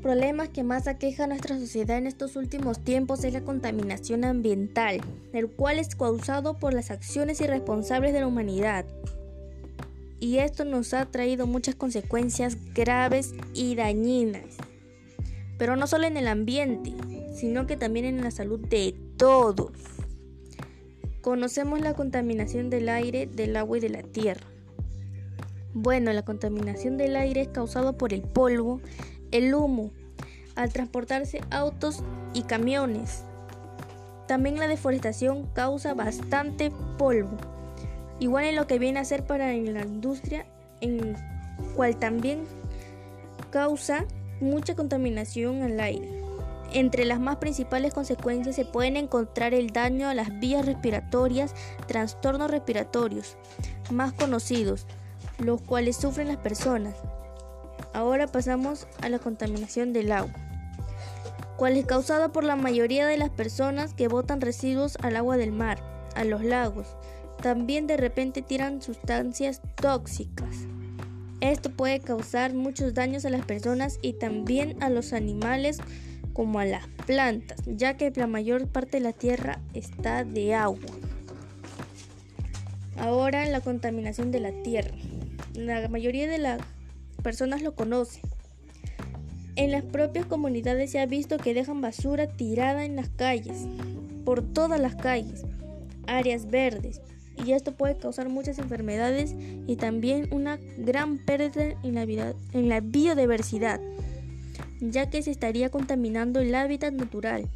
problemas que más aqueja a nuestra sociedad en estos últimos tiempos es la contaminación ambiental, el cual es causado por las acciones irresponsables de la humanidad. Y esto nos ha traído muchas consecuencias graves y dañinas. Pero no solo en el ambiente, sino que también en la salud de todos. Conocemos la contaminación del aire, del agua y de la tierra. Bueno, la contaminación del aire es causada por el polvo, el humo, al transportarse autos y camiones. También la deforestación causa bastante polvo, igual en lo que viene a ser para la industria, en cual también causa mucha contaminación al aire. Entre las más principales consecuencias se pueden encontrar el daño a las vías respiratorias, trastornos respiratorios más conocidos, los cuales sufren las personas. Ahora pasamos a la contaminación del agua, cual es causada por la mayoría de las personas que botan residuos al agua del mar, a los lagos. También de repente tiran sustancias tóxicas. Esto puede causar muchos daños a las personas y también a los animales como a las plantas, ya que la mayor parte de la tierra está de agua. Ahora la contaminación de la tierra. La mayoría de las personas lo conocen. En las propias comunidades se ha visto que dejan basura tirada en las calles, por todas las calles, áreas verdes, y esto puede causar muchas enfermedades y también una gran pérdida en la, en la biodiversidad ya que se estaría contaminando el hábitat natural.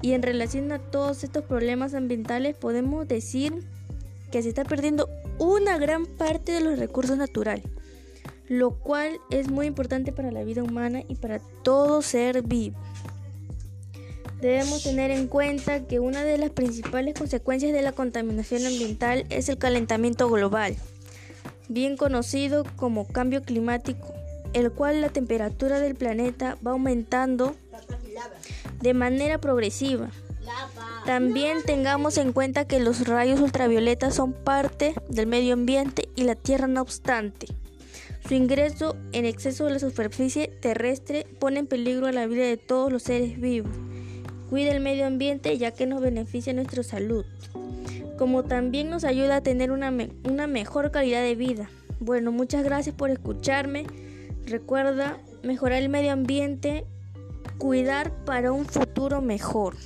Y en relación a todos estos problemas ambientales podemos decir que se está perdiendo una gran parte de los recursos naturales, lo cual es muy importante para la vida humana y para todo ser vivo. Debemos tener en cuenta que una de las principales consecuencias de la contaminación ambiental es el calentamiento global, bien conocido como cambio climático el cual la temperatura del planeta va aumentando de manera progresiva. También tengamos en cuenta que los rayos ultravioletas son parte del medio ambiente y la Tierra no obstante. Su ingreso en exceso de la superficie terrestre pone en peligro la vida de todos los seres vivos. Cuida el medio ambiente ya que nos beneficia nuestra salud, como también nos ayuda a tener una, una mejor calidad de vida. Bueno, muchas gracias por escucharme. Recuerda mejorar el medio ambiente, cuidar para un futuro mejor.